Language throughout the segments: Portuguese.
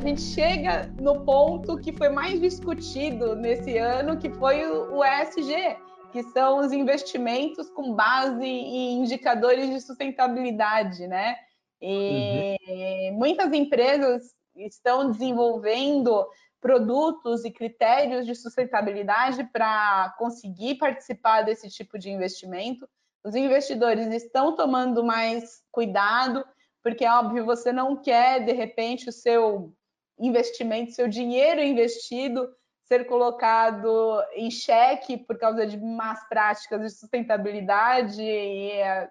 a gente chega no ponto que foi mais discutido nesse ano, que foi o ESG, que são os investimentos com base em indicadores de sustentabilidade, né? E uhum. muitas empresas estão desenvolvendo produtos e critérios de sustentabilidade para conseguir participar desse tipo de investimento. Os investidores estão tomando mais cuidado, porque, óbvio, você não quer, de repente, o seu investimento, seu dinheiro investido ser colocado em xeque por causa de más práticas de sustentabilidade e é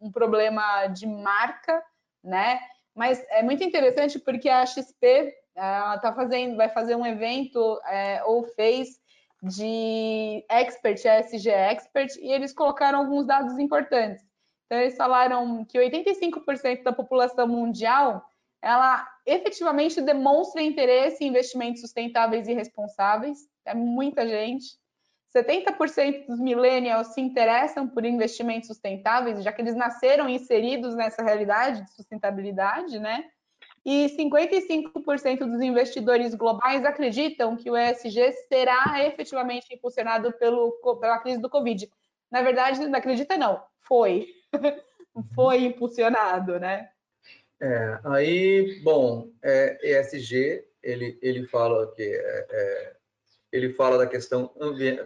um problema de marca, né? Mas é muito interessante porque a XP ela tá fazendo, vai fazer um evento é, ou fez de expert, ESG expert, e eles colocaram alguns dados importantes. Então eles falaram que 85% da população mundial ela efetivamente demonstra interesse em investimentos sustentáveis e responsáveis. É muita gente. 70% dos millennials se interessam por investimentos sustentáveis, já que eles nasceram inseridos nessa realidade de sustentabilidade, né? E 55% dos investidores globais acreditam que o ESG será efetivamente impulsionado pelo, pela crise do Covid. Na verdade, não acredita não, foi. foi impulsionado, né? É, aí, bom, é, ESG, ele, ele fala que é, é, ele fala da questão,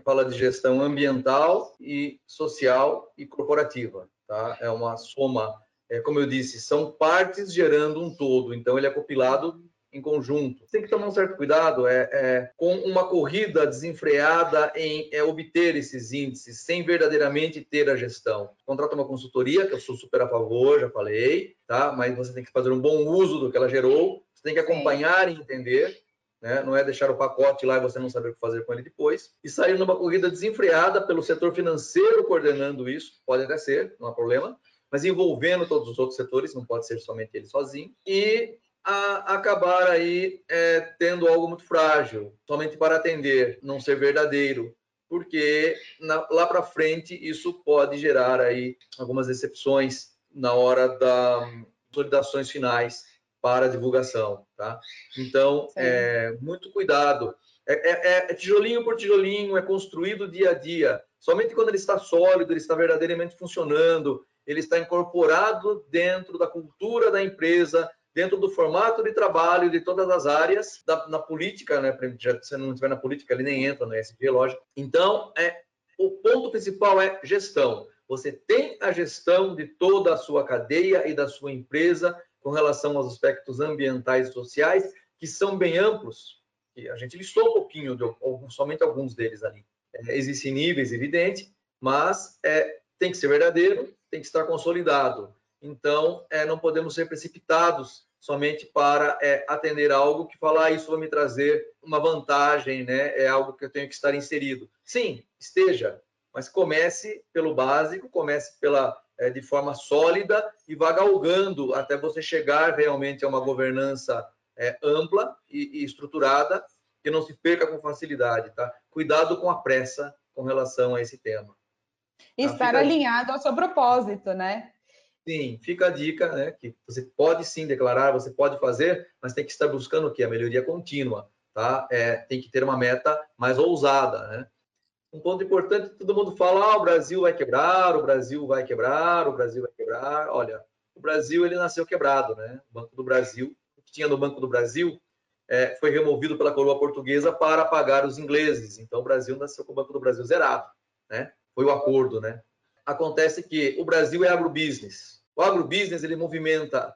fala de gestão ambiental e social e corporativa, tá? É uma soma, é, como eu disse, são partes gerando um todo, então ele é compilado em conjunto. Tem que tomar um certo cuidado é, é com uma corrida desenfreada em é, obter esses índices sem verdadeiramente ter a gestão. Contrata uma consultoria, que eu sou super a favor, já falei, tá? Mas você tem que fazer um bom uso do que ela gerou, você tem que acompanhar Sim. e entender. Né? Não é deixar o pacote lá e você não saber o que fazer com ele depois. E sair numa corrida desenfreada pelo setor financeiro coordenando isso, pode até ser, não há problema, mas envolvendo todos os outros setores, não pode ser somente ele sozinho. E a acabar aí é, tendo algo muito frágil, somente para atender, não ser verdadeiro, porque na, lá para frente isso pode gerar aí algumas decepções na hora das consolidações finais para divulgação, tá? Então, é, muito cuidado. É, é, é, tijolinho por tijolinho, é construído dia a dia. Somente quando ele está sólido, ele está verdadeiramente funcionando, ele está incorporado dentro da cultura da empresa, dentro do formato de trabalho de todas as áreas da, na política, né? Já, se não estiver na política, ele nem entra no ESG, lógico. Então, é, o ponto principal é gestão. Você tem a gestão de toda a sua cadeia e da sua empresa com relação aos aspectos ambientais e sociais, que são bem amplos. E a gente listou um pouquinho, de, somente alguns deles ali. É, existem níveis, evidente, mas é, tem que ser verdadeiro, tem que estar consolidado. Então, é, não podemos ser precipitados somente para é, atender algo que falar ah, isso vai me trazer uma vantagem, né? É algo que eu tenho que estar inserido. Sim, esteja, mas comece pelo básico, comece pela é, de forma sólida e vá galgando até você chegar realmente a uma governança é, ampla e, e estruturada que não se perca com facilidade, tá? Cuidado com a pressa com relação a esse tema. E tá? estar alinhado ao seu propósito, né? Sim, fica a dica, né? Que você pode sim declarar, você pode fazer, mas tem que estar buscando o quê? A melhoria contínua, tá? É, tem que ter uma meta mais ousada, né? Um ponto importante, todo mundo fala, ah, o Brasil vai quebrar, o Brasil vai quebrar, o Brasil vai quebrar. Olha, o Brasil, ele nasceu quebrado, né? O Banco do Brasil, o que tinha no Banco do Brasil, é, foi removido pela coroa portuguesa para pagar os ingleses. Então, o Brasil nasceu com o Banco do Brasil zerado, né? Foi o acordo, né? acontece que o Brasil é agrobusiness. O agrobusiness ele movimenta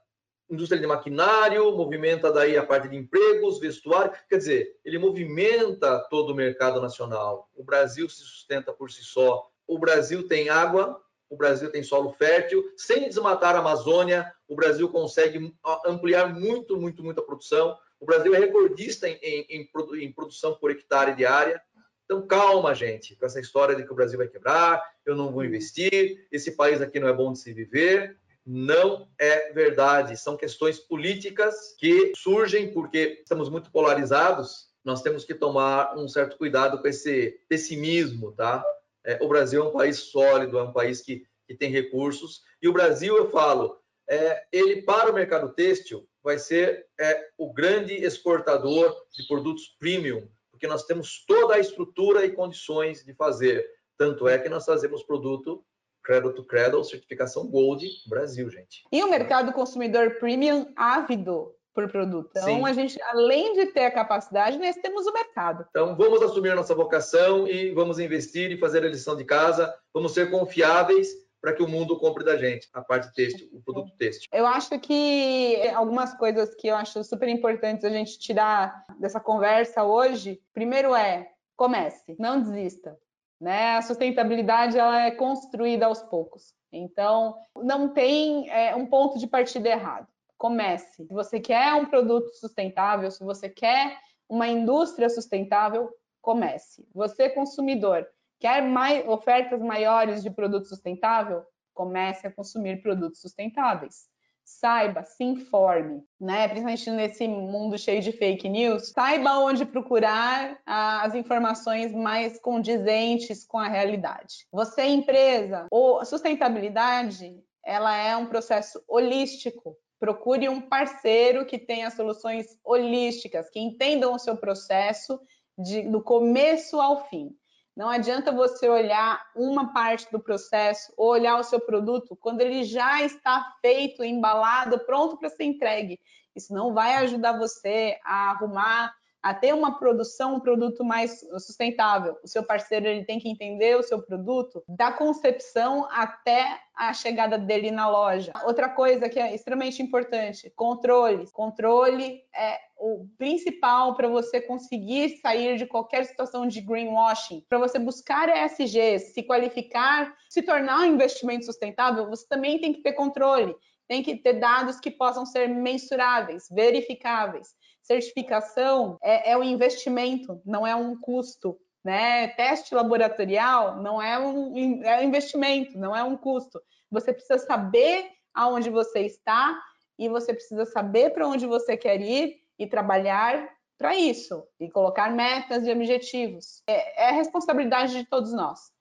indústria de maquinário, movimenta daí a parte de empregos, vestuário, quer dizer, ele movimenta todo o mercado nacional. O Brasil se sustenta por si só. O Brasil tem água, o Brasil tem solo fértil, sem desmatar a Amazônia, o Brasil consegue ampliar muito, muito, muito a produção. O Brasil é recordista em, em, em, produção por hectare de área. Então, calma, gente, com essa história de que o Brasil vai quebrar, eu não vou investir, esse país aqui não é bom de se viver. Não é verdade. São questões políticas que surgem porque estamos muito polarizados. Nós temos que tomar um certo cuidado com esse pessimismo, tá? É, o Brasil é um país sólido, é um país que, que tem recursos. E o Brasil, eu falo, é, ele para o mercado têxtil, vai ser é, o grande exportador de produtos premium, porque nós temos toda a estrutura e condições de fazer. Tanto é que nós fazemos produto Cradle to Cradle, certificação Gold Brasil, gente. E o mercado consumidor premium ávido por produto. Então, Sim. a gente, além de ter a capacidade, nós temos o mercado. Então, vamos assumir a nossa vocação e vamos investir e fazer a lição de casa. Vamos ser confiáveis para que o mundo compre da gente a parte têxtil, o produto têxtil. Eu acho que algumas coisas que eu acho super importantes a gente tirar dessa conversa hoje, primeiro é comece, não desista. Né? A sustentabilidade ela é construída aos poucos. Então, não tem é, um ponto de partida errado comece. Se você quer um produto sustentável, se você quer uma indústria sustentável, comece. Você, consumidor, quer mais, ofertas maiores de produto sustentável? Comece a consumir produtos sustentáveis. Saiba, se informe, né? Principalmente nesse mundo cheio de fake news, saiba onde procurar as informações mais condizentes com a realidade. Você, empresa, ou sustentabilidade, ela é um processo holístico procure um parceiro que tenha soluções holísticas, que entendam o seu processo de, do começo ao fim. Não adianta você olhar uma parte do processo ou olhar o seu produto quando ele já está feito, embalado, pronto para ser entregue. Isso não vai ajudar você a arrumar a ter uma produção, um produto mais sustentável. O seu parceiro ele tem que entender o seu produto da concepção até a chegada dele na loja. Outra coisa que é extremamente importante, controle. Controle é o principal para você conseguir sair de qualquer situação de greenwashing. Para você buscar ESGs, se qualificar, se tornar um investimento sustentável, você também tem que ter controle. Tem que ter dados que possam ser mensuráveis, verificáveis. Certificação é, é um investimento, não é um custo. Né? Teste laboratorial não é um, é um investimento, não é um custo. Você precisa saber aonde você está e você precisa saber para onde você quer ir e trabalhar para isso e colocar metas e objetivos. É, é responsabilidade de todos nós.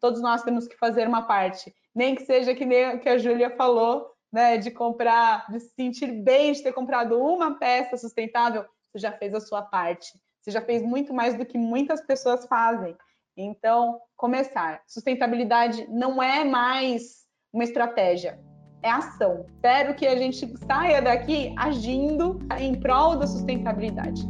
Todos nós temos que fazer uma parte, nem que seja que nem que a Júlia falou, né, de comprar, de se sentir bem de ter comprado uma peça sustentável, você já fez a sua parte. Você já fez muito mais do que muitas pessoas fazem. Então, começar. Sustentabilidade não é mais uma estratégia, é ação. Espero que a gente saia daqui agindo em prol da sustentabilidade.